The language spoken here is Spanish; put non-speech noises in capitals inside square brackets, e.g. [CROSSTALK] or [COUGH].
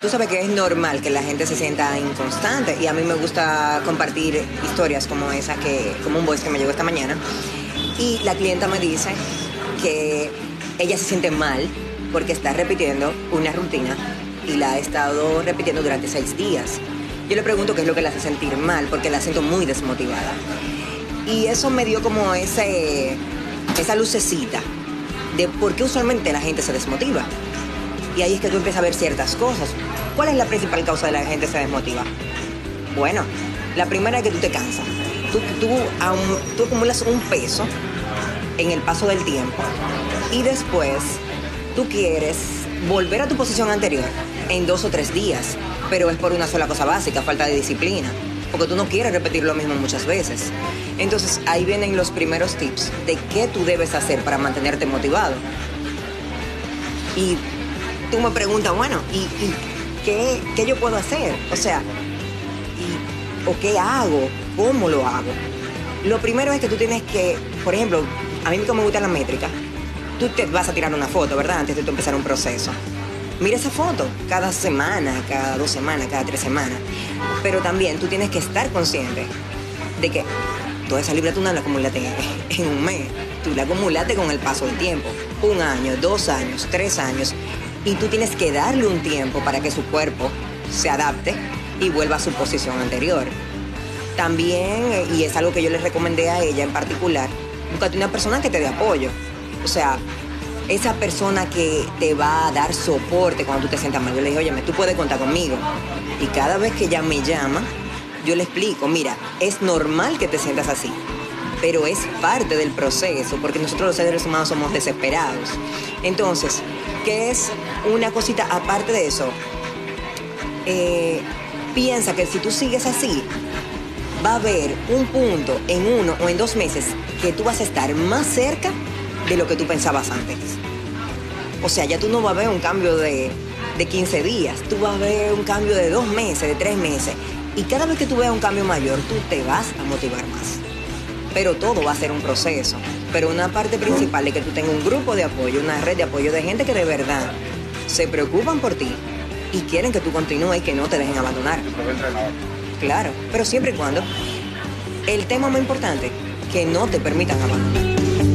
Tú sabes que es normal que la gente se sienta inconstante y a mí me gusta compartir historias como esa, que, como un voice que me llegó esta mañana. Y la clienta me dice que ella se siente mal porque está repitiendo una rutina y la ha estado repitiendo durante seis días. Yo le pregunto qué es lo que la hace sentir mal porque la siento muy desmotivada. Y eso me dio como ese, esa lucecita de por qué usualmente la gente se desmotiva. Y ahí es que tú empiezas a ver ciertas cosas. ¿Cuál es la principal causa de la gente se desmotiva? Bueno, la primera es que tú te cansas. Tú, tú, acumulas un peso en el paso del tiempo y después tú quieres volver a tu posición anterior en dos o tres días, pero es por una sola cosa básica, falta de disciplina, porque tú no quieres repetir lo mismo muchas veces. Entonces ahí vienen los primeros tips de qué tú debes hacer para mantenerte motivado. Y tú me preguntas, bueno, ¿y, qué, qué, yo puedo hacer? O sea, y, ¿o qué hago? ¿Cómo lo hago? Lo primero es que tú tienes que, por ejemplo, a mí como me gusta la métrica, tú te vas a tirar una foto, ¿verdad? Antes de tú empezar un proceso. Mira esa foto cada semana, cada dos semanas, cada tres semanas. Pero también tú tienes que estar consciente de que toda esa libra tú no la acumulaste [LAUGHS] en un mes. Tú la acumulaste con el paso del tiempo. Un año, dos años, tres años y tú tienes que darle un tiempo para que su cuerpo se adapte y vuelva a su posición anterior. También, y es algo que yo le recomendé a ella en particular, búscate una persona que te dé apoyo. O sea, esa persona que te va a dar soporte cuando tú te sientas mal. Yo le dije, oye, tú puedes contar conmigo. Y cada vez que ella me llama, yo le explico, mira, es normal que te sientas así, pero es parte del proceso, porque nosotros los seres humanos somos desesperados. Entonces, que es una cosita aparte de eso. Eh, piensa que si tú sigues así, va a haber un punto en uno o en dos meses que tú vas a estar más cerca de lo que tú pensabas antes. O sea, ya tú no vas a ver un cambio de, de 15 días, tú vas a ver un cambio de dos meses, de tres meses. Y cada vez que tú veas un cambio mayor, tú te vas a motivar más. Pero todo va a ser un proceso. Pero una parte principal es que tú tengas un grupo de apoyo, una red de apoyo de gente que de verdad se preocupan por ti y quieren que tú continúes y que no te dejen abandonar. Claro, pero siempre y cuando el tema más importante, que no te permitan abandonar.